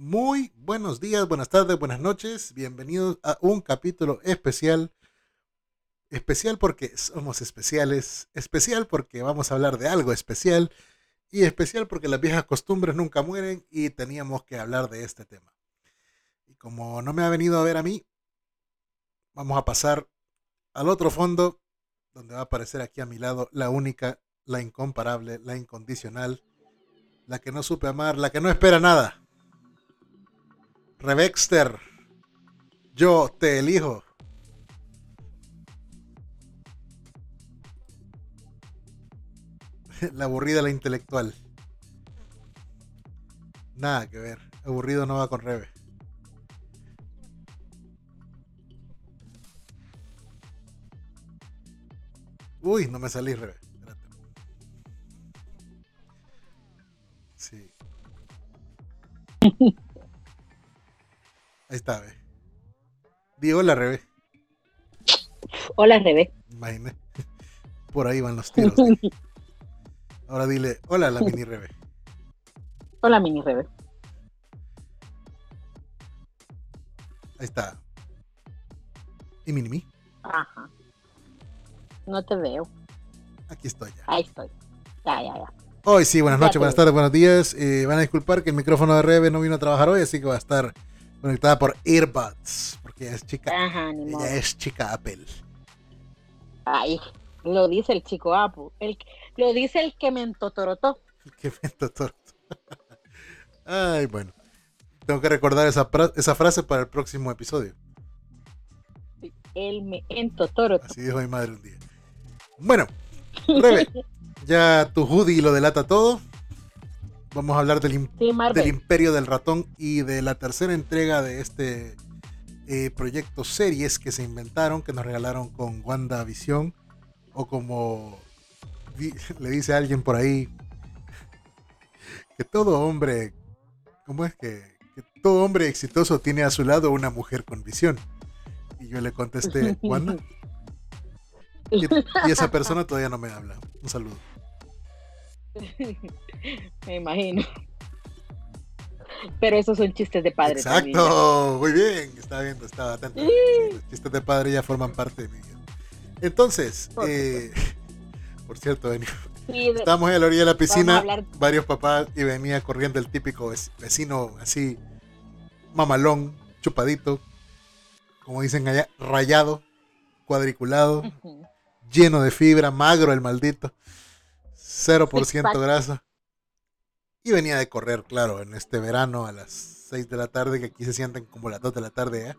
Muy buenos días, buenas tardes, buenas noches. Bienvenidos a un capítulo especial. Especial porque somos especiales. Especial porque vamos a hablar de algo especial. Y especial porque las viejas costumbres nunca mueren y teníamos que hablar de este tema. Y como no me ha venido a ver a mí, vamos a pasar al otro fondo donde va a aparecer aquí a mi lado la única, la incomparable, la incondicional, la que no supe amar, la que no espera nada. Revexter, yo te elijo. La aburrida, la intelectual. Nada que ver. Aburrido no va con Rebe. Uy, no me salí, Rebe. Espérate. Sí. Ahí está, ve. Di hola, Rebe. Hola, Rebe. Imagínate. Por ahí van los tiros. ¿eh? Ahora dile, hola, la mini Rebe. Hola, mini Rebe. Ahí está. ¿Y mini mi? Ajá. No te veo. Aquí estoy ya. Ahí estoy. Ya, ya, ya. Hoy sí, buenas noches, buenas tardes, buenos días. Eh, van a disculpar que el micrófono de Rebe no vino a trabajar hoy, así que va a estar conectada por earbuds, porque ella es chica, Ajá, ni ella es chica Apple. Ay, lo dice el chico Apu. El, lo dice el que me entotorotó. Qué mento torto. Ay, bueno. Tengo que recordar esa, frase para el próximo episodio. Él me entotorotó. Así dijo mi madre un día. Bueno, Rebe, ya tu hoodie lo delata todo. Vamos a hablar del, Sí. Imperio del Ratón y de la tercera entrega de este eh, proyecto series que se inventaron, que nos regalaron con WandaVision, o como le dice alguien por ahí, que todo hombre, ¿cómo es que, que todo hombre exitoso tiene a su lado una mujer con visión? Y yo le contesté, ¿Wanda? Y, y esa persona todavía no me habla. Un saludo. me imagino. Pero esos son chistes de padre también. Exacto, muy bien, estaba viendo, estaba atento. Sí. Los chistes de padre ya forman parte de mi vida. Entonces, Por eh, por cierto, venía- Sí, estábamos en la orilla de la piscina, varios papás, y venía corriendo el típico vec- vecino así, mamalón, chupadito, como dicen allá, rayado, cuadriculado, lleno de fibra, magro el maldito, 0% Six-pack. grasa. Y venía de correr, claro, en este verano a las 6 de la tarde, que aquí se sienten como las 2 de la tarde, ¿eh?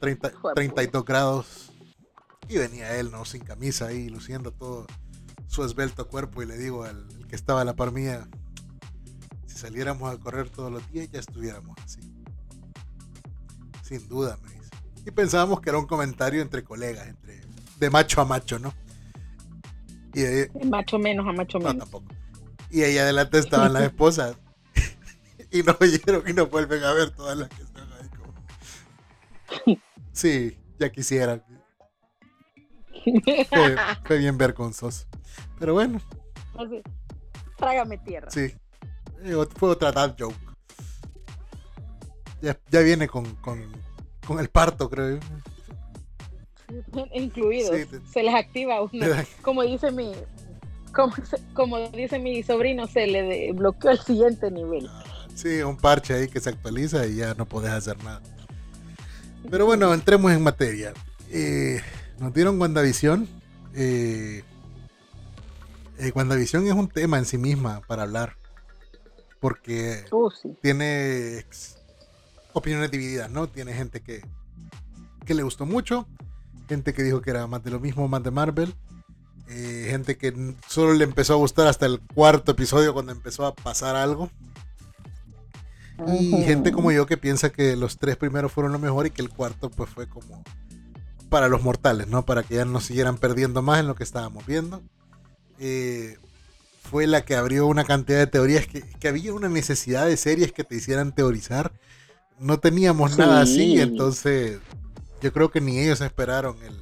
30, Hijo de 32 grados. Y venía él, ¿no? Sin camisa ahí, luciendo todo su esbelto cuerpo. Y le digo al al que estaba a la par mía, si saliéramos a correr todos los días, ya estuviéramos así. Sin duda, me dice. Y pensábamos que era un comentario entre colegas, entre de macho a macho, ¿no? Y Macho menos a macho no, menos. tampoco. Y ahí adelante estaban las esposas. y no oyeron y no vuelven a ver todas las que están ahí. Como... Sí, ya quisieran. Fue, fue bien vergonzoso. Pero bueno, Así, Trágame tierra. sí. Eh, Fue otra dad joke. Ya, ya viene con, con, con el parto, creo. yo. Incluidos. Sí, te- se les activa dan- Como dice mi, como, dice mi sobrino, se le bloqueó el siguiente nivel. Sí, un parche ahí que se actualiza y ya no podés hacer nada. Pero bueno, entremos en materia. Eh, nos dieron WandaVision. Eh, eh, WandaVision es un tema en sí misma para hablar. Porque sí. tiene opiniones divididas, ¿no? Tiene gente que, que le gustó mucho, gente que dijo que era más de lo mismo, más de Marvel, eh, gente que solo le empezó a gustar hasta el cuarto episodio cuando empezó a pasar algo, y gente como yo que piensa que los tres primeros fueron lo mejor y que el cuarto pues fue como para los mortales, ¿no? Para que ya no siguieran perdiendo más en lo que estábamos viendo. Eh, fue la que abrió una cantidad de teorías que, que había una necesidad de series que te hicieran teorizar. No teníamos nada así, Sí. entonces yo creo que ni ellos esperaron el,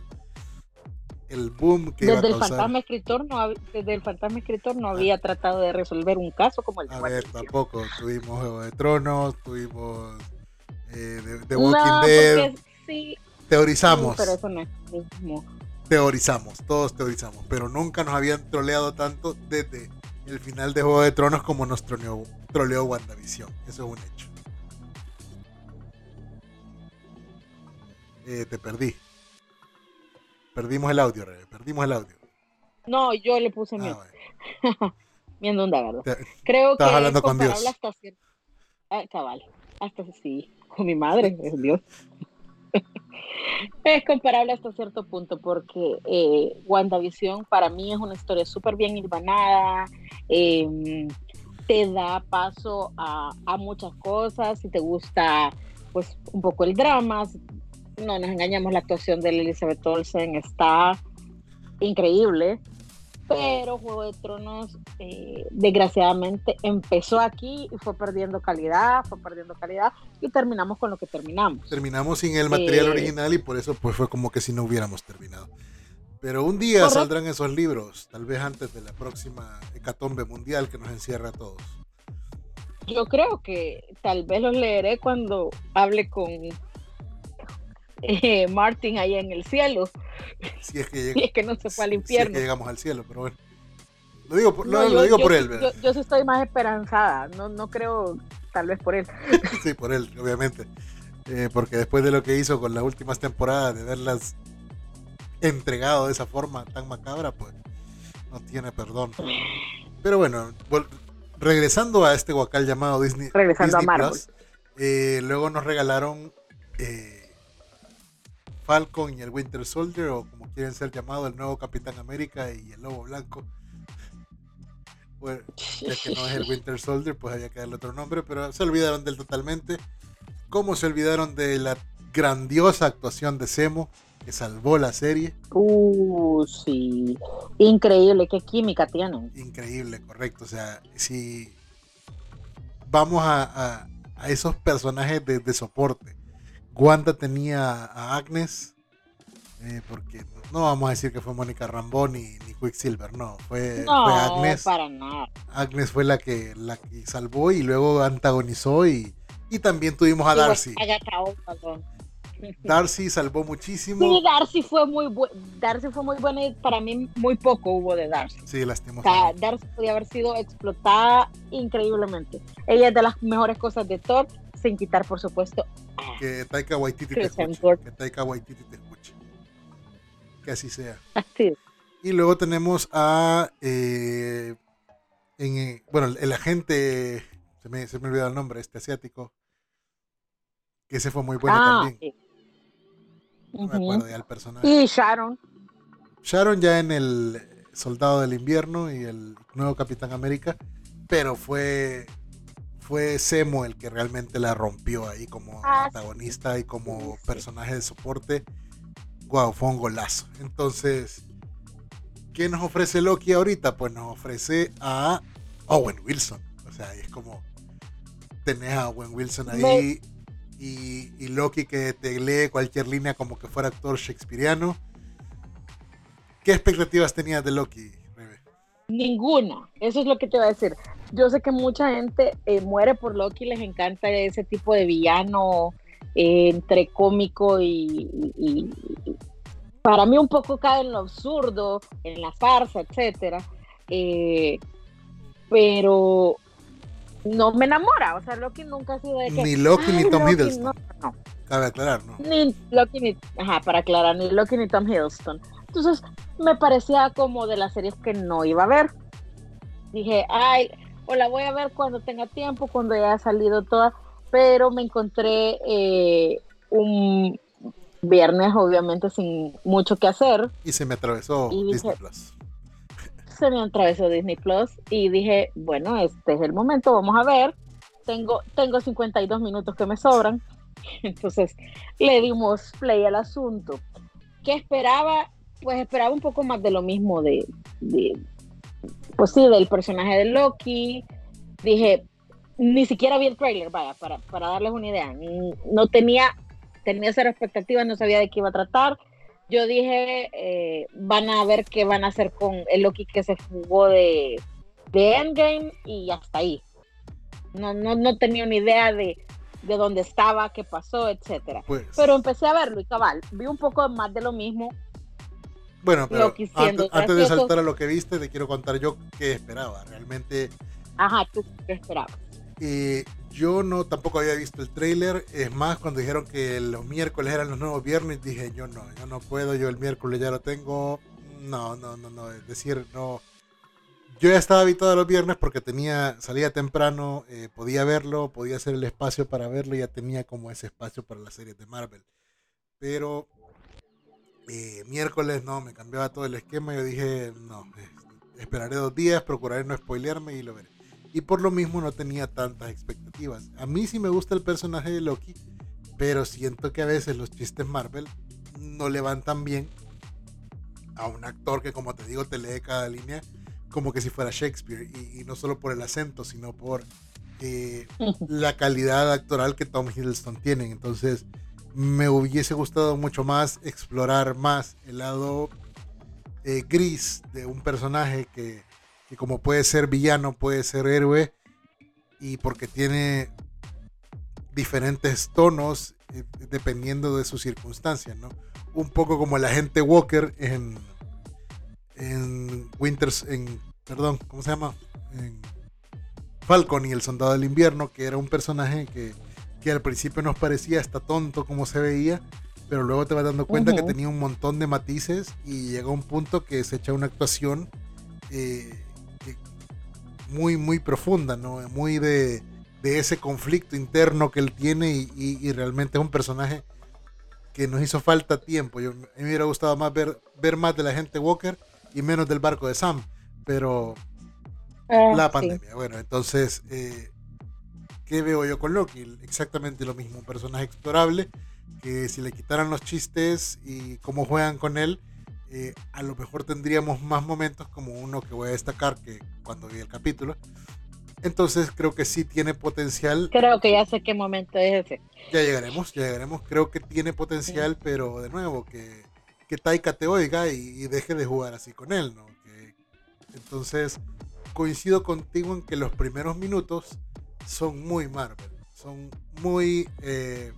el boom que desde iba a el fantasma escritor no hab- desde el fantasma escritor no había tratado de resolver un caso como el de A ver, tampoco. Tuvimos Juego de Tronos, tuvimos eh, The, The No, Walking Dead. sí, Teorizamos, sí, pero eso no es lo mismo. teorizamos, todos teorizamos. Pero nunca nos habían troleado tanto desde el final de Juego de Tronos como nos troleó, troleó WandaVision. Eso es un hecho. Eh, te perdí. Perdimos el audio, Rebe, Perdimos el audio. No, yo le puse Ah, mi, bueno. mi onda, ¿verdad? Te- Creo que Estabas es hablando con comparable Dios. hasta cierto... Ah, cabal, hasta sí, con mi madre, es Dios. es comparable hasta cierto punto porque eh, WandaVision para mí es una historia súper bien hilvanada, eh, te da paso a, a muchas cosas, si te gusta pues un poco el drama, si- no nos engañamos, la actuación de Elizabeth Olsen está increíble, pero Juego de Tronos eh, desgraciadamente empezó aquí y fue perdiendo calidad, fue perdiendo calidad y terminamos con lo que terminamos. terminamos sin el material Eh, original y por eso pues fue como que si no hubiéramos terminado. Pero un día Correcto. saldrán esos libros, tal vez antes de la próxima hecatombe mundial que nos encierra a todos. Yo creo que tal vez los leeré cuando hable con eh, Martin ahí en el cielo, Si es que, es no se fue al si es infierno. que llegamos al cielo, pero bueno. Lo digo por, No, lo, digo yo por él. Yo, yo sí estoy más esperanzada, no, no creo, tal vez por él. Sí, por él, obviamente. Eh, porque después de lo que hizo con las últimas temporadas, de verlas entregado de esa forma tan macabra, pues no tiene perdón. Pero bueno, regresando a este guacal llamado Disney, Regresando a Marvel. Plus, eh, luego nos regalaron eh, Falcon y el Winter Soldier, o como quieren ser llamados, el nuevo Capitán América y el Lobo Blanco. Bueno, ya que no es el Winter Soldier, pues había que darle otro nombre, pero se olvidaron del totalmente. Como se olvidaron de la grandiosa actuación de Semo, que salvó la serie. Uh, sí. Increíble, qué química tienen. Increíble, correcto. O sea, si vamos a, a- a esos personajes de, de soporte, Wanda tenía a Agnes, eh, porque no vamos a decir que fue Mónica Rambón ni, ni Quicksilver, no, fue, No, fue Agnes. para nada. Agnes fue la que, la que salvó y luego antagonizó y, y también tuvimos a Darcy. Darcy salvó muchísimo. Sí, Darcy fue muy buena. Darcy fue muy buena y para mí muy poco hubo de Darcy. Sí, O sea, lastimosamente. Darcy podía haber sido explotada increíblemente. Ella es de las mejores cosas de Thor, sin quitar, por supuesto, Que Taika Waititi te escuche. Que Taika Waititi te escuche. Que así sea. Así. Y luego tenemos a. eh, en, eh, bueno, el, el agente. Se me, se me olvidó el nombre, este asiático. Que ese fue muy bueno ah, también. sí. No me Ujú. acuerdo ya el personaje. Y Sharon. Sharon ya en el Soldado del Invierno y el nuevo Capitán América, pero fue fue Semo el que realmente la rompió ahí como Ah, antagonista y como personaje de soporte. Wow, fue un golazo. Entonces, ¿qué nos ofrece Loki ahorita? Pues nos ofrece a Owen Wilson. O sea, es como tenés a Owen Wilson ahí y, y Loki que te lee cualquier línea como que fuera actor shakespeariano. ¿Qué expectativas tenías de Loki, Rebe? Ninguna. Eso es lo que te iba a decir. Yo sé que mucha gente eh, muere por Loki, les encanta ese tipo de villano eh, entre cómico y, y- y- para mí un poco cae en lo absurdo, en la farsa, etcétera. Eh, pero no me enamora. O sea, Loki nunca ha sido de que. Ni Loki ni "Ay, Tom Loki", Hiddleston. No, no. Cabe aclarar, ¿no? Ni Loki ni, ajá, para aclarar, ni Loki ni Tom Hiddleston. Entonces me parecía como de las series que no iba a ver. Dije, ay, o la voy a ver cuando tenga tiempo, cuando ya haya salido toda, pero me encontré eh, un viernes, obviamente, sin mucho que hacer. Y se me atravesó Y dije- Disney Plus. Se me atravesó Disney Plus y dije, bueno, este es el momento, vamos a ver. Tengo, tengo 52 minutos que me sobran. Entonces le dimos play al asunto. ¿Qué esperaba? Pues esperaba un poco más de lo mismo de, de- pues sí, del personaje de Loki. Dije, ni siquiera vi el trailer, vaya, para, para darles una idea. No tenía, tenía cero expectativas, no sabía de qué iba a tratar. yo dije, eh, van a ver qué van a hacer con el Loki que se jugó de, de Endgame y hasta ahí. No, no, no tenía ni idea de, de dónde estaba, qué pasó, etcétera. Pues, Pero empecé a verlo y cabal, vi un poco más de lo mismo. Bueno, pero antes, antes de saltar a lo que viste, te quiero contar yo qué esperaba. Realmente Ajá, ¿tú qué esperabas? Eh, yo no tampoco había visto el tráiler. Es más, cuando dijeron que los miércoles eran los nuevos viernes, dije yo no, yo no puedo, yo el miércoles ya lo tengo. No, no, no, no. Es decir, no. Yo ya estaba habituado a los viernes porque tenía, salía temprano, eh, podía verlo, podía hacer el espacio para verlo, ya tenía como ese espacio para las series de Marvel. Pero eh, miércoles no, me cambiaba todo el esquema. Yo dije, no, esperaré dos días, procuraré no spoilearme y lo veré y por lo mismo no tenía tantas expectativas. A mí sí me gusta el personaje de Loki, pero siento que a veces los chistes Marvel no levantan bien a un actor que, como te digo, te lee cada línea como que si fuera Shakespeare, y, y no solo por el acento, sino por eh, la calidad actoral que Tom Hiddleston tiene. Entonces, me hubiese gustado mucho más explorar más el lado eh, gris de un personaje que que como puede ser villano, puede ser héroe, y porque tiene diferentes tonos eh, dependiendo de sus circunstancias, ¿no? Un poco como el agente Walker en, en Winters, en, perdón, ¿cómo se llama? En Falcon y el Soldado del Invierno, que era un personaje que, que al principio nos parecía hasta tonto como se veía, pero luego te vas dando cuenta que tenía un montón de matices y llega a un punto que se echa una actuación eh, muy, muy profunda, ¿no? Muy de, de ese conflicto interno que él tiene y, y- y realmente es un personaje que nos hizo falta tiempo. Yo, a mí me hubiera gustado más ver, ver más de la gente Walker y menos del barco de Sam, pero Ah, la sí. pandemia. Bueno, entonces, eh, ¿qué veo yo con Loki? Exactamente lo mismo, un personaje explorable que si le quitaran los chistes y cómo juegan con él, eh, a lo mejor tendríamos más momentos como uno que voy a destacar que cuando vi el capítulo. Entonces creo que sí tiene potencial. Creo que ya sé qué momento es ese. Ya llegaremos, ya llegaremos. Creo que tiene potencial, pero de nuevo, que, que Taika te oiga y, y deje de jugar así con él, ¿no? Que- entonces, coincido contigo en que los primeros minutos son muy Marvel. Son muy... Eh,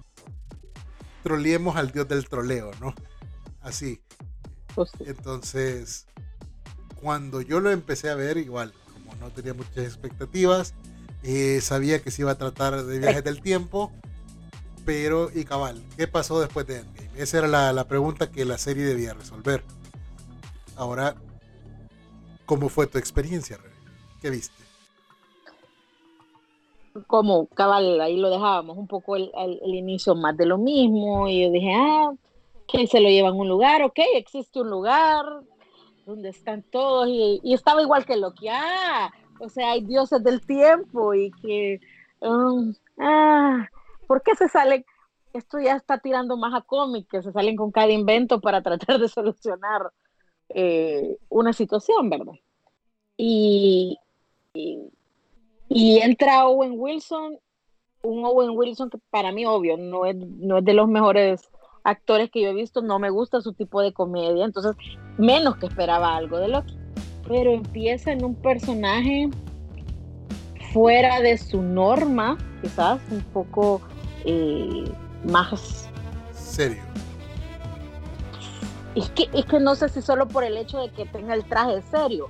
troleemos al dios del troleo, ¿no? Así. Pues. Entonces, cuando yo lo empecé a ver, igual, como no tenía muchas expectativas, eh, sabía que se iba a tratar de viajes del tiempo, pero, y cabal, ¿qué pasó después de Endgame? Esa era la, la pregunta que la serie debía resolver. Ahora, ¿cómo fue tu experiencia, Rebe? ¿Qué viste? Como cabal, ahí lo dejábamos un poco el, el- el inicio más de lo mismo y yo dije, ah, que se lo llevan a un lugar, ok, existe un lugar donde están todos y, y estaba igual que Loki, ah, o sea, hay dioses del tiempo y que, um, ah, ¿por qué se salen? Esto ya está tirando más a cómic, que se salen con cada invento para tratar de solucionar eh, una situación, ¿verdad? Y, y y entra Owen Wilson, un Owen Wilson que para mí, obvio, no es, no es de los mejores actores que yo he visto, no me gusta su tipo de comedia, entonces menos que esperaba algo de Loki. Pero empieza en un personaje fuera de su norma, quizás un poco eh, más... Serio. Es que, es que no sé si solo por el hecho de que tenga el traje serio,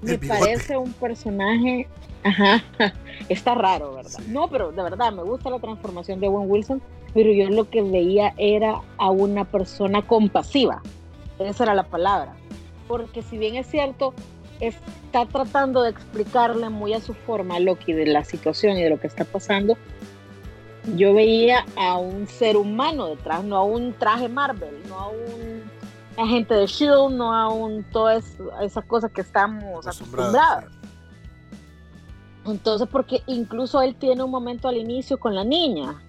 me parece un personaje, ajá, está raro, ¿verdad? No, pero de verdad me gusta la transformación de Owen Wilson, pero yo lo que veía era a una persona compasiva, esa era la palabra, porque si bien es cierto, está tratando de explicarle muy a su forma Loki de la situación y de lo que está pasando, yo veía a un ser humano detrás, no a un traje Marvel, no a un agente de Shield, no a un todas esas cosas que estamos acostumbrados. Entonces, porque incluso él tiene un momento al inicio con la niña,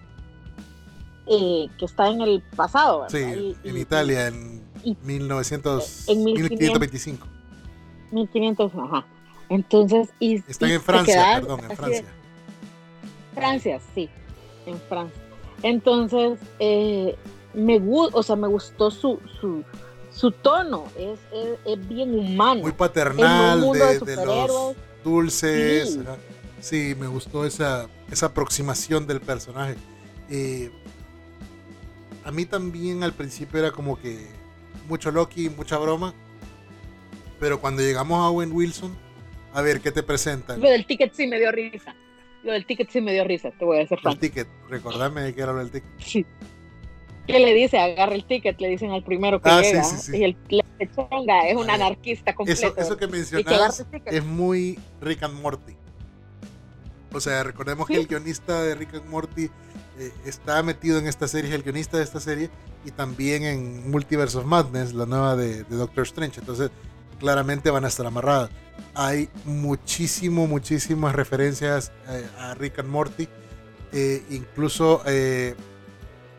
eh, que está en el pasado, ¿verdad? Sí, Y- en y- Italia en y- 1900, en 1525. 1500, ajá. Entonces, y, Están en Francia, quedas perdón, en de- Francia. Francia, sí, en Francia. Entonces, eh, me, o sea, me gustó su, su, su tono es, es, bien humano. Muy paternal, de, los dulces. Sí. me gustó esa, esa aproximación del personaje. Eh, a mí también al principio era como que mucho Loki, mucha broma. Pero cuando llegamos a Owen Wilson, a ver qué te presentan. Lo del ticket sí me dio risa. Lo del ticket sí me dio risa, te voy a decir. El ticket, recordame de qué era lo del ticket. Sí. ¿Qué le dice? Agarra el ticket, le dicen al primero que ah, llega. Sí, sí, sí. Y el chonga es un anarquista completo. Eso, eso que mencionas es muy Rick and Morty. O sea, recordemos que el guionista de Rick and Morty eh, está metido en esta serie, es el guionista de esta serie, y también en Multiverse of Madness, la nueva de, Doctor Strange. Entonces, claramente van a estar amarradas. Hay muchísimo, muchísimas referencias eh, a Rick and Morty. Eh, incluso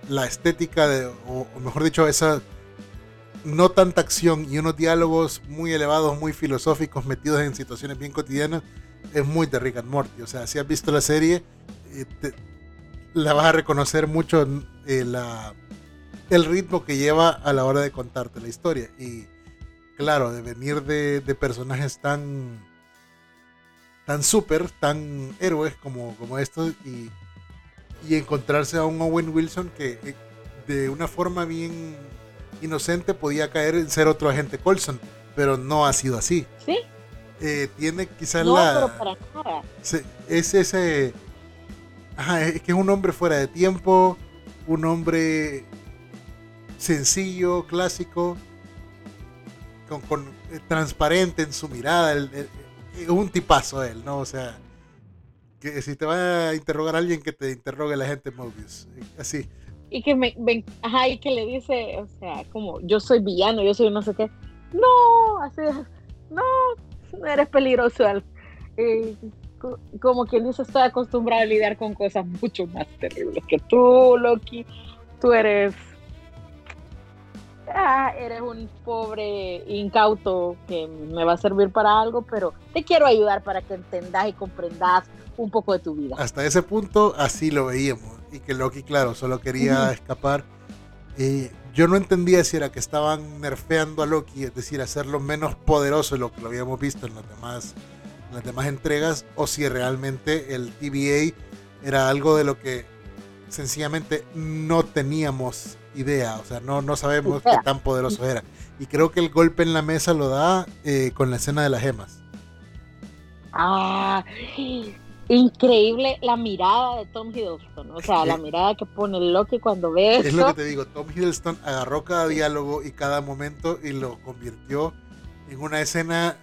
la estética, de, o, mejor dicho, esa no tanta acción y unos diálogos muy elevados, muy filosóficos, metidos en situaciones bien cotidianas, es muy de Rick and Morty. O sea, si has visto la serie, eh, la vas a reconocer mucho eh, la, el ritmo que lleva a la hora de contarte la historia. Y claro, de venir de, personajes tan tan súper, tan héroes como, como estos y, y, encontrarse a un Owen Wilson que eh, de una forma bien inocente podía caer en ser otro agente Colson, pero no ha sido así. Sí. Eh, tiene quizás la. es ese. Ajá, es que es un hombre fuera de tiempo, un hombre sencillo, clásico, con, eh, transparente en su mirada. Es un tipazo él, ¿no? O sea, que si te va a interrogar alguien, que te interrogue la gente Mobius. Así. Y que me, ajá, y que le dice, o sea, como yo soy villano, yo soy no sé qué. No, así, no, eres peligroso. Eh, como quien dice, estoy acostumbrado a lidiar con cosas mucho más terribles que tú, Loki. Tú eres. Ah, eres un pobre incauto que me va a servir para algo, pero te quiero ayudar para que entendas y comprendas un poco de tu vida. Hasta ese punto, así lo veíamos. Y que Loki, claro, solo quería escapar. Eh, yo no entendía si era que estaban nerfeando a Loki, es decir, hacerlo menos poderoso de lo que lo habíamos visto en las demás, las demás entregas, o si realmente el TVA era algo de lo que sencillamente no teníamos idea, o sea, no, no sabemos qué tan poderoso era. Y creo que el golpe en la mesa lo da eh, con la escena de las gemas. Ah, increíble la mirada de Tom Hiddleston, o sea, la mirada que pone Loki cuando ve Es lo que te digo, Tom Hiddleston agarró cada diálogo y cada momento y lo convirtió en una escena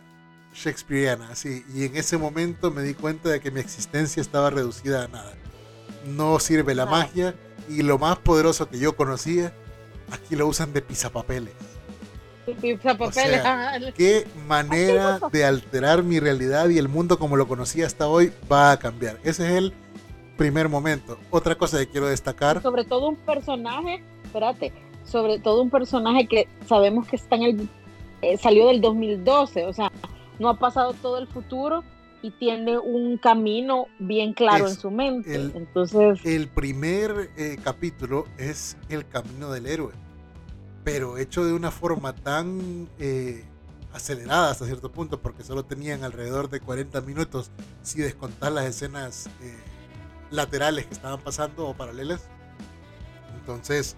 shakespeariana, así, y en ese momento me di cuenta de que mi existencia estaba reducida a nada. No sirve la magia y lo más poderoso que yo conocía, aquí lo usan de pisapapeles. O sea, qué manera de alterar mi realidad y el mundo como lo conocía hasta hoy va a cambiar. Ese es el primer momento. Otra cosa que quiero destacar. Sobre todo un personaje, espérate, sobre todo un personaje que sabemos que está en el, eh, salió del 2012, o sea, no ha pasado todo el futuro y tiene un camino bien claro en su mente. El, Entonces, el primer eh, capítulo es el camino del héroe pero hecho de una forma tan eh, acelerada hasta cierto punto, porque solo tenían alrededor de 40 minutos, si descontar las escenas eh, laterales que estaban pasando o paralelas. Entonces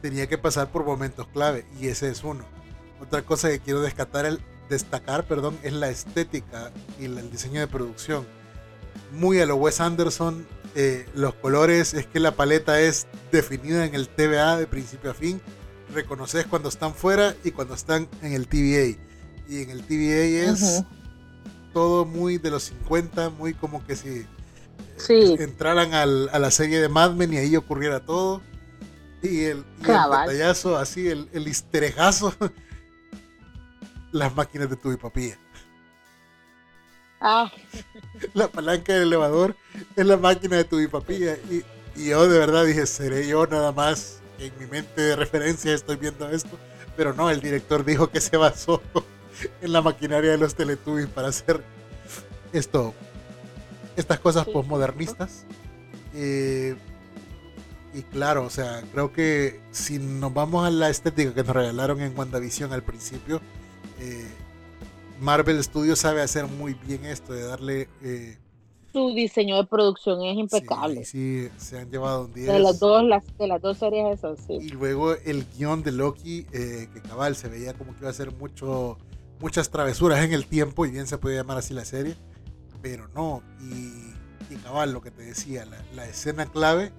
tenía que pasar por momentos clave y ese es uno. Otra cosa que quiero destacar, el, destacar perdón, es la estética y el diseño de producción. Muy a lo Wes Anderson, eh, los colores, es que la paleta es definida en el TVA de principio a fin reconoces cuando están fuera y cuando están en el TVA. Y en el TVA es todo muy de los 50, muy como que si entraran a la serie de Mad Men y ahí ocurriera todo. Y el, y así, el, el histerejazo, las máquinas de tu papilla. Ah. La palanca del elevador es la máquina de tu papilla. Y, y yo de verdad dije, seré yo nada más en mi mente de referencia estoy viendo esto, pero no, el director dijo que se basó en la maquinaria de los Teletubbies para hacer esto, estas cosas postmodernistas. Eh, Y claro, o sea, creo que si nos vamos a la estética que nos regalaron en WandaVision al principio, eh, Marvel Studios sabe hacer muy bien esto de darle... Eh, Su diseño de producción es impecable. Sí, sí se han llevado un día. De las dos, las, de las dos series esas, sí. Y luego el guion de Loki, eh, que cabal se veía como que iba a ser mucho, muchas travesuras en el tiempo, y bien se puede llamar así la serie, pero no. Y, y cabal, lo que te decía, la, la escena clave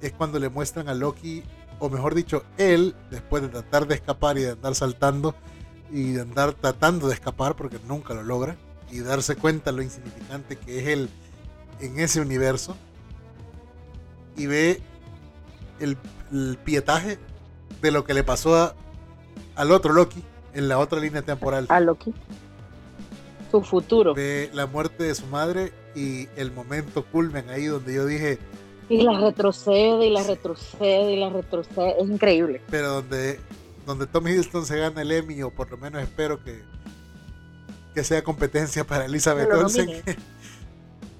es cuando le muestran a Loki, o mejor dicho, él, después de tratar de escapar y de andar saltando y de andar tratando de escapar porque nunca lo logra, y darse cuenta lo insignificante que es él en ese universo, y ve el, el pietaje de lo que le pasó a, al otro Loki en la otra línea temporal. A Loki. Su futuro. Ve la muerte de su madre y el momento culmen ahí donde yo dije, y la retrocede y la retrocede y la retrocede. Es increíble. Pero donde, donde Tom Hiddleston se gana el Emmy, o por lo menos espero que, que sea competencia para Elizabeth Olsen,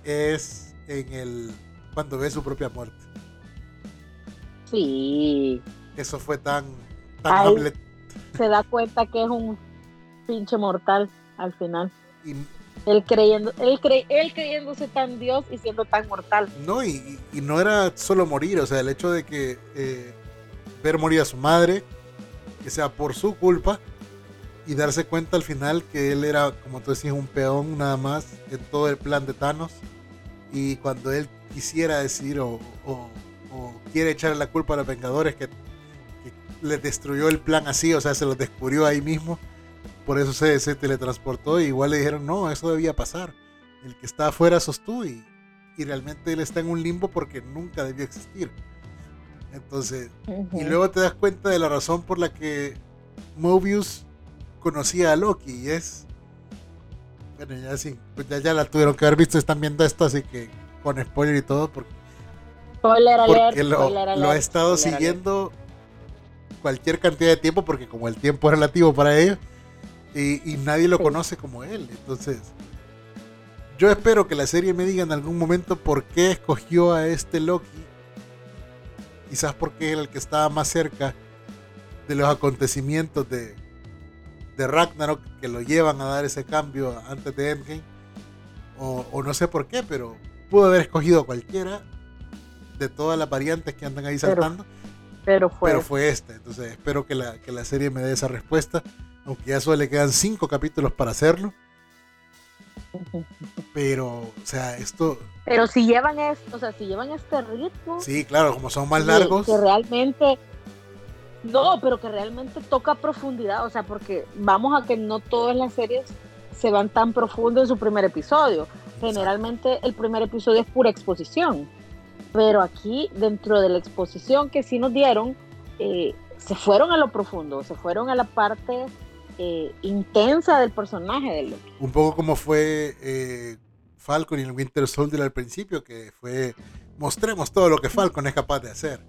es en el cuando ve su propia muerte. Sí. Eso fue tan, tan Hamlet. Se da cuenta que es un pinche mortal al final. Y él, creyendo, él, cre, él creyéndose tan Dios y siendo tan mortal. No, y, y no era solo morir, o sea, el hecho de que eh, ver morir a su madre, que sea por su culpa, y darse cuenta al final que él era, como tú decías, un peón nada más en todo el plan de Thanos. Y cuando él quisiera decir o, o, o quiere echarle la culpa a los Vengadores que, que le destruyó el plan así, o sea, se lo descubrió ahí mismo por eso se, se, teletransportó y igual le dijeron, no, eso debía pasar. El que está afuera sos tú y, y realmente él está en un limbo porque nunca debió existir. Entonces, uh -huh. y luego te das cuenta de la razón por la que Mobius conocía a Loki y es... Bueno, ya sí, pues ya, ya la tuvieron que haber visto, están viendo esto, así que con spoiler y todo, porque, spoiler porque alert, lo, spoiler alert, lo ha estado siguiendo alert. cualquier cantidad de tiempo, porque como el tiempo es relativo para ellos, y, y nadie lo sí. conoce como él. Entonces, yo espero que la serie me diga en algún momento por qué escogió a este Loki. Quizás porque es el que estaba más cerca de los acontecimientos de, de Ragnarok que lo llevan a dar ese cambio antes de Endgame. O, o no sé por qué, pero pudo haber escogido a cualquiera de todas las variantes que andan ahí saltando. Pero, pero fue, pero fue esta. Entonces espero que la, que la serie me dé esa respuesta aunque ya solo le quedan cinco capítulos para hacerlo. Pero, o sea, esto. Pero si llevan esto, o sea, si llevan este ritmo. Sí, claro, como son más largos. Que, que realmente. No, pero que realmente toca profundidad, o sea, porque vamos a que no todas las series se van tan profundo en su primer episodio. Generalmente el primer episodio es pura exposición. Pero aquí, dentro de la exposición que sí nos dieron, eh, se fueron a lo profundo, se fueron a la parte eh, intensa del personaje de Loki. Un poco como fue eh, Falcon y el Winter Soldier al principio, que fue mostremos todo lo que Falcon es capaz de hacer.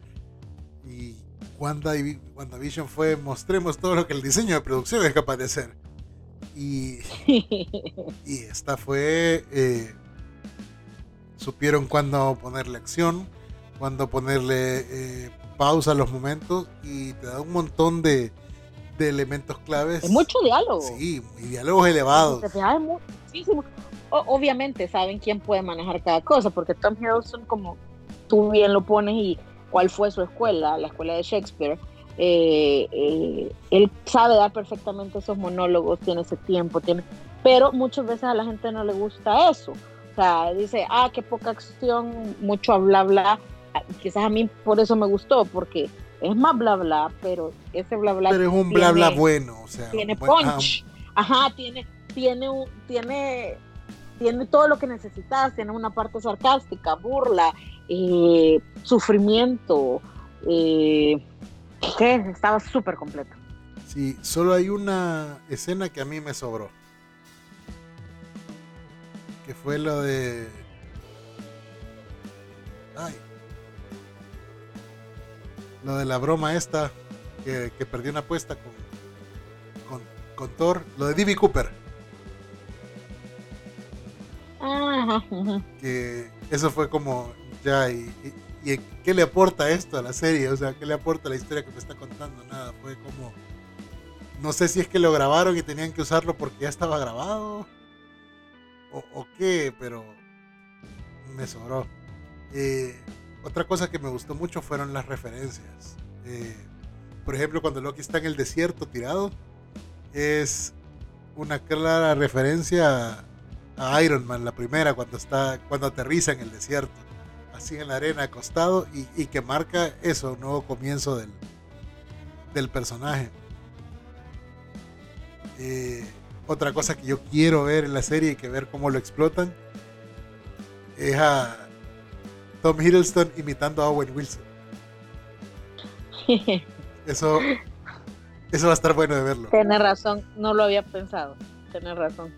Y Wanda y WandaVision fue mostremos todo lo que el diseño de producción es capaz de hacer. Y, y esta fue eh, supieron cuándo ponerle acción, cuándo ponerle eh, pausa a los momentos y te da un montón de, de elementos claves. Es mucho diálogo. Sí, y diálogos elevados. Muchísimo. Obviamente saben quién puede manejar cada cosa, porque Tom Hiddleston, como tú bien lo pones, y cuál fue su escuela, la escuela de Shakespeare, eh, eh, él sabe dar perfectamente esos monólogos, tiene ese tiempo, tiene, pero muchas veces a la gente no le gusta eso. O sea, dice, ah, qué poca acción, mucho bla bla. Quizás a mí por eso me gustó, porque es más bla bla, pero ese bla bla. Pero es un bla bla bueno, o sea. Tiene punch. Ajá, tiene, tiene, tiene, tiene todo lo que necesitas, tiene una parte sarcástica, burla, eh, sufrimiento, eh, que estaba súper completo. Sí, solo hay una escena que a mí me sobró. Que fue lo de. Ay, lo de la broma esta que, que perdió una apuesta con, con, con, Thor, lo de D.B. Cooper. Ajá. Que eso fue como ya, y, y, ¿y qué le aporta esto a la serie? O sea, ¿qué le aporta la historia que me está contando? Nada, fue como... No sé si es que lo grabaron y tenían que usarlo porque ya estaba grabado o, qué, pero me sobró. Eh, otra cosa que me gustó mucho fueron las referencias. Eh, por ejemplo, cuando Loki está en el desierto tirado, es una clara referencia a Iron Man, la primera, cuando está, cuando aterriza en el desierto, así en la arena acostado, y, que marca eso, un nuevo comienzo del, del personaje. Eh, otra cosa que yo quiero ver en la serie y que ver cómo lo explotan es a Tom Hiddleston imitando a Owen Wilson. Eso, eso va a estar bueno de verlo. Tienes razón, no lo había pensado. Tienes razón.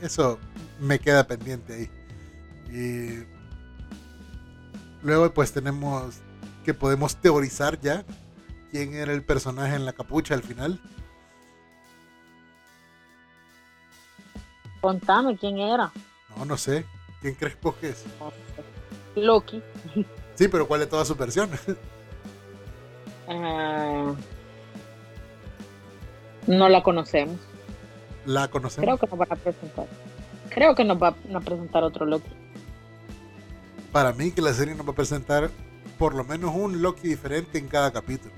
Eso me queda pendiente ahí. Y luego pues tenemos que podemos teorizar ya quién era el personaje en la capucha al final. Contame quién era. No, no sé. ¿Quién crees que es? Loki. Sí, pero ¿cuál es toda su versión? Ah, no la conocemos. ¿La conocemos? Creo que nos van a presentar. Creo que nos va a presentar otro Loki. Para mí que la serie nos va a presentar por lo menos un Loki diferente en cada capítulo.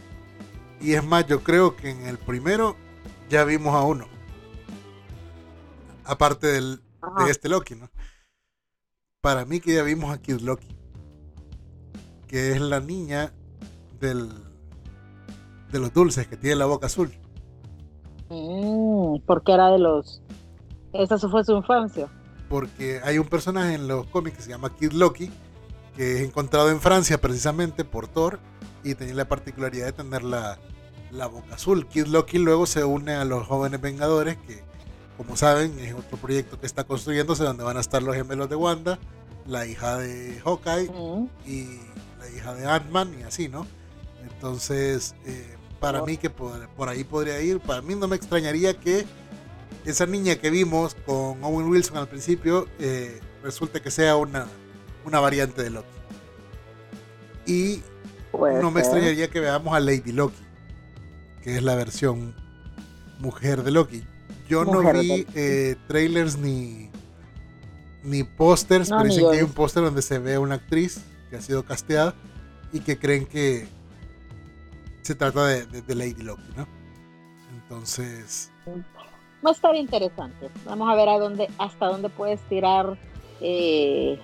Y es más, yo creo que en el primero ya vimos a uno. Aparte del, de este Loki, ¿no? Para mí que ya vimos a Kid Loki. Que es la niña del, de los dulces que tiene la boca azul. Mm, porque era de los... Esa fue su infancia. Porque hay un personaje en los cómics que se llama Kid Loki, que es encontrado en Francia precisamente por Thor y tenía la particularidad de tener la, la boca azul. Kid Loki luego se une a los jóvenes Vengadores que como saben, es otro proyecto que está construyéndose donde van a estar los gemelos de Wanda, la hija de Hawkeye y la hija de Ant-Man y así, ¿no? Entonces, eh, para mí que por, ahí podría ir, para mí no me extrañaría que esa niña que vimos con Owen Wilson al principio eh, resulte que sea una, una variante de Loki. Y no me extrañaría que veamos a Lady Loki, que es la versión mujer de Loki. Yo no vi eh, trailers ni, ni pósters, pero dicen que hay un póster donde se ve una actriz que ha sido casteada y que creen que se trata de, Lady Loki, ¿no? Entonces. Va a estar interesante. Vamos a ver a dónde, hasta dónde puedes tirar eh,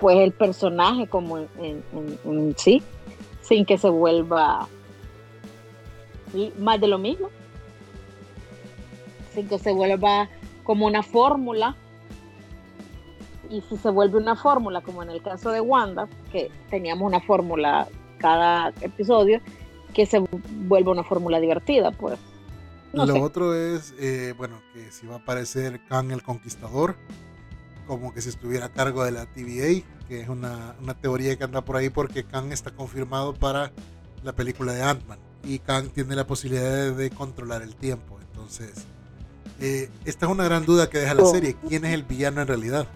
pues el personaje como en sí, sin que se vuelva más de lo mismo sin que se vuelva como una fórmula. Y si se vuelve una fórmula, como en el caso de Wanda, que teníamos una fórmula cada episodio, que se vuelva una fórmula divertida, pues. Lo otro es, eh, bueno, que si va a aparecer Kang el Conquistador, como que si estuviera a cargo de la TVA, que es una, una teoría que anda por ahí porque Kang está confirmado para la película de Ant-Man y Kang tiene la posibilidad de controlar el tiempo. Entonces, eh, esta es una gran duda que deja la oh. serie. ¿Quién es el villano en realidad?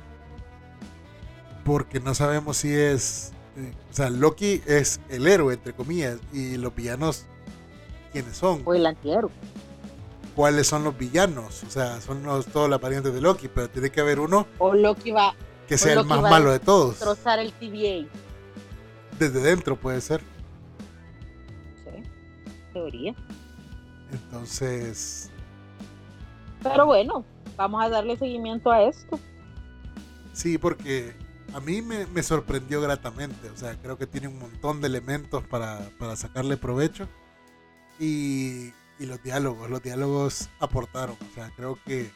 Porque no sabemos si es... O sea, Loki es el héroe, entre comillas, y los villanos, ¿quiénes son? O el antihéroe. ¿Cuáles son los villanos? O sea, son los, todos las parientes de Loki, pero tiene que haber uno... O Loki va... Que sea el más malo de todos. Destrozar el TVA. Desde dentro puede ser. Sí, teoría. Entonces, pero bueno, vamos a darle seguimiento a esto. Sí, porque a mí me, sorprendió gratamente. O sea, creo que tiene un montón de elementos para, sacarle provecho. Y, y, los diálogos, los diálogos aportaron. O sea, creo que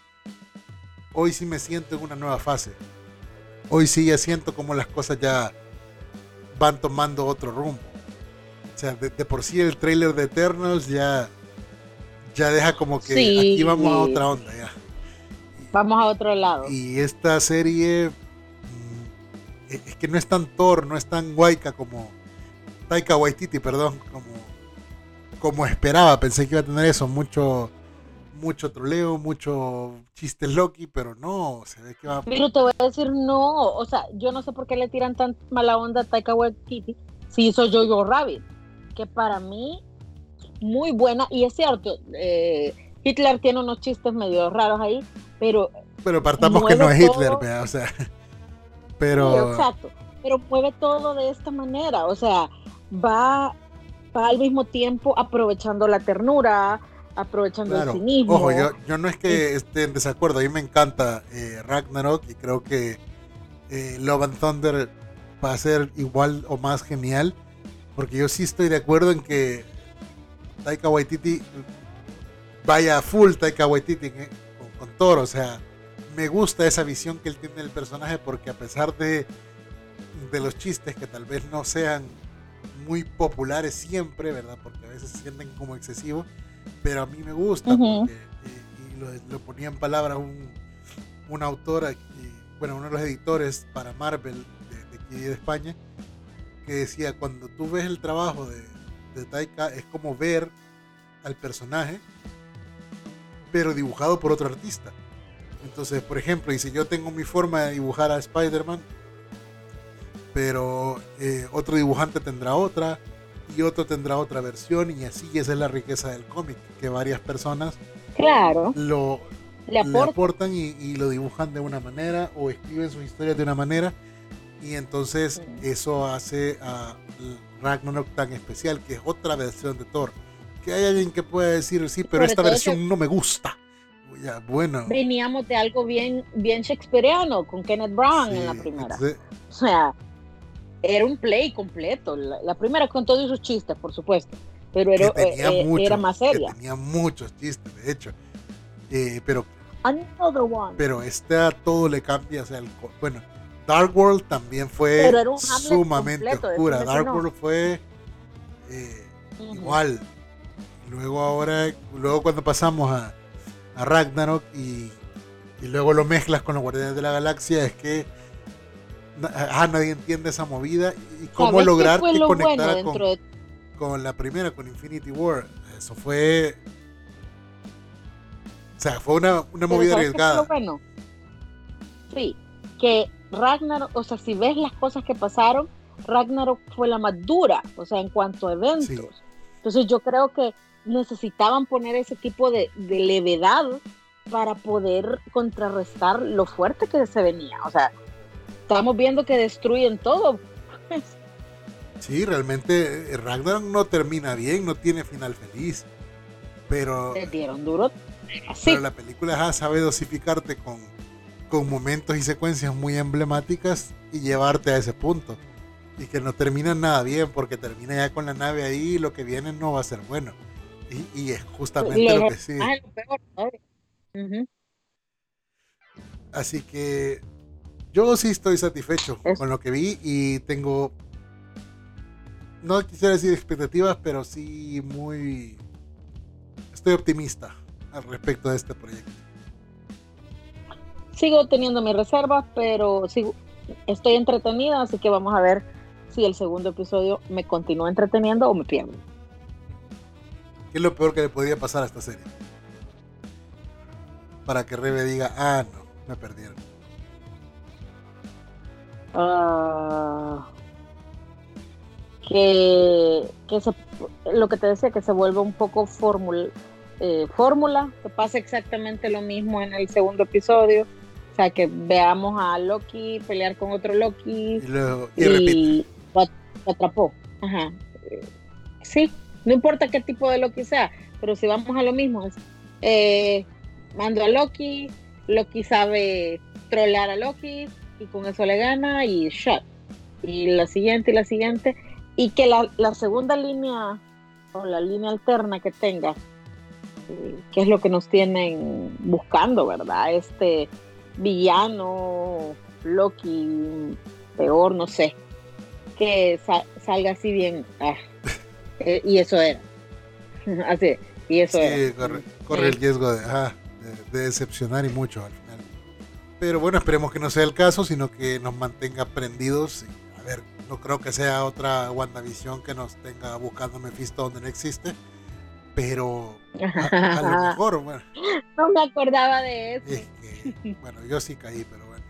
hoy sí me siento en una nueva fase. Hoy sí ya siento como las cosas ya van tomando otro rumbo. O sea, de, de por sí el trailer de Eternals ya ya deja como que aquí vamos a otra onda ya. Vamos a otro lado. Y esta serie es que no es tan Thor, no es tan Waika como Taika Waititi, perdón, como como esperaba, pensé que iba a tener eso, mucho mucho troleo, mucho chiste Loki, pero no, se ve que va. Pero te voy a decir no, o sea, yo no sé por qué le tiran tan mala onda a Taika Waititi si hizo Jojo Rabbit, que para mí muy buena y es cierto, eh, Hitler tiene unos chistes medio raros ahí, pero pero partamos que no es Hitler, o sea, pero exacto, pero mueve todo de esta manera, o sea, va va al mismo tiempo aprovechando la ternura, aprovechando el cinismo. Ojo, yo, no es que esté en desacuerdo, a mí me encanta eh, Ragnarok y creo que eh, Love and Thunder va a ser igual o más genial, porque yo sí estoy de acuerdo en que Taika Waititi vaya full Taika Waititi eh, con, Thor, o sea, me gusta esa visión que él tiene del personaje porque a pesar de, de los chistes que tal vez no sean muy populares siempre, ¿verdad? Porque a veces se sienten como excesivos, pero a mí me gusta, porque, eh, y, lo, ponía en palabras un, un autor, bueno, uno de los editores para Marvel de, aquí de España, que decía, cuando tú ves el trabajo de, de Taika, es como ver al personaje, pero dibujado por otro artista. Entonces, por ejemplo, y si yo tengo mi forma de dibujar a Spider-Man, pero eh, otro dibujante tendrá otra y otro tendrá otra versión y así esa es la riqueza del cómic, que varias personas claro. lo le aportan, y, lo dibujan de una manera o escriben sus historias de una manera y entonces eso hace a Ragnarok tan especial, que es otra versión de Thor. Que hay alguien que pueda decir, sí, pero esta versión no me gusta. Ya, bueno. Veníamos de algo bien, bien shakespeareano con Kenneth Brown en la primera. o sea, era un play completo. La, primera con todos sus chistes, por supuesto, pero era, eh, era más seria. Tenía muchos chistes, de hecho. Eh, pero, Another one. pero este a todo le cambia. O sea, bueno, Dark World también fue sumamente oscura. Dark World fue eh, igual. Luego ahora, luego cuando pasamos a, a Ragnarok y, y luego lo mezclas con los Guardianes de la Galaxia, es que ah, nadie entiende esa movida y cómo lograr que conectara con, la primera, con Infinity War. Eso fue. O sea, fue una, una movida arriesgada. Bueno? Sí, que Ragnarok, o sea, si ves las cosas que pasaron, Ragnarok fue la más dura, o sea, en cuanto a eventos. Entonces yo creo que necesitaban poner ese tipo de, de levedad para poder contrarrestar lo fuerte que se venía. O sea, estamos viendo que destruyen todo. Sí, realmente eh, Ragnarok no termina bien, no tiene final feliz. Pero. Se dieron duro. Pero la película sabe dosificarte con, con momentos y secuencias muy emblemáticas y llevarte a ese punto. Y que no termina nada bien, porque termina ya con la nave ahí y lo que viene no va a ser bueno. Y, es justamente lo, que sí. Así que yo sí estoy satisfecho con lo que vi y tengo, no quisiera decir expectativas, pero sí muy, estoy optimista al respecto de este proyecto. Sigo teniendo mis reservas, pero sigo, estoy entretenida, así que vamos a ver si el segundo episodio me continúa entreteniendo o me pierdo. ¿Qué es lo peor que le podría pasar a esta serie? Para que Rebe diga, ah, no, me perdieron. Ah, que, lo que te decía, que se vuelve un poco fórmula, eh, fórmula, que pasa exactamente lo mismo en el segundo episodio. O sea, que veamos a Loki pelear con otro Loki y, luego, y, lo, atrapó. Ajá. Sí, no importa qué tipo de Loki sea, pero si vamos a lo mismo, eh, mando a Loki, Loki sabe trollar a Loki, y con eso le gana y shot. Y la siguiente y la siguiente. Y que la, la segunda línea o la línea alterna que tenga, eh, que es lo que nos tienen buscando, ¿verdad? Este villano, Loki, peor, no sé, que salga así bien. Ah, eh, y eso era. así, y eso era. Corre, corre el riesgo de, de, decepcionar y mucho al pero bueno, esperemos que no sea el caso, sino que nos mantenga prendidos. A ver, no creo que sea otra WandaVision que nos tenga buscando Mephisto donde no existe. pero a, lo mejor, bueno. No me acordaba de eso. Es que, bueno, yo sí caí, pero bueno,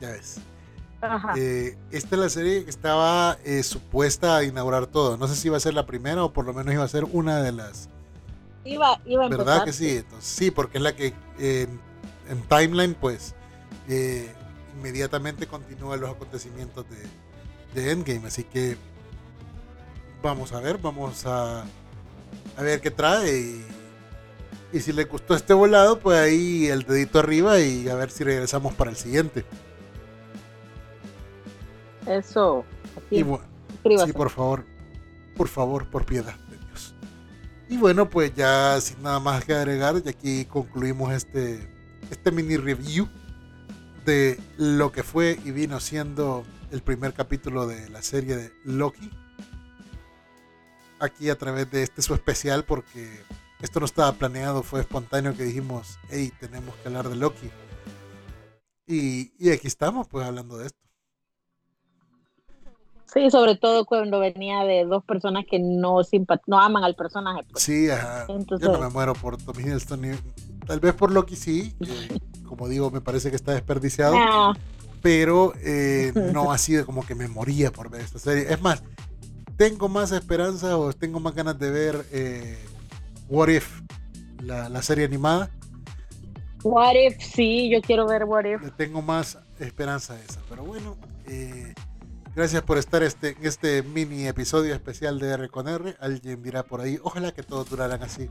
ya ves. Eh, esta es la serie que estaba eh, supuesta a inaugurar todo. No sé si iba a ser la primera o por lo menos iba a ser una de las. Iba, iba a ¿Verdad que sí? Entonces, sí, porque es la que en timeline, pues, eh, inmediatamente continúan los acontecimientos de, de, Endgame. Así que vamos a ver, vamos a, a ver qué trae. Y, y si le gustó este volado, pues ahí el dedito arriba y a ver si regresamos para el siguiente. Eso. sí, por favor. Por favor, por piedad de Dios. Y bueno, pues ya sin nada más que agregar, y aquí concluimos este, este mini review de lo que fue y vino siendo el primer capítulo de la serie de Loki. Aquí a través de este su especial, porque esto no estaba planeado, fue espontáneo que dijimos, hey, tenemos que hablar de Loki. Y, y aquí estamos, pues hablando de esto. Sí, sobre todo cuando venía de dos personas que no no aman al personaje. Pues. Sí, ajá. Yo no me muero por Tommy Hiddleston. Tal vez por Loki sí. como digo, me parece que está desperdiciado. Ah. Pero eh, no ha sido como que me moría por ver esta serie. Es más, tengo más esperanza o tengo más ganas de ver eh, What If, la, la, serie animada. What If, sí, yo quiero ver What If. tengo más esperanza a esa. Pero bueno, eh, Gracias por estar este, en este mini episodio especial de R con R. Alguien dirá por ahí, ojalá que todos duraran así.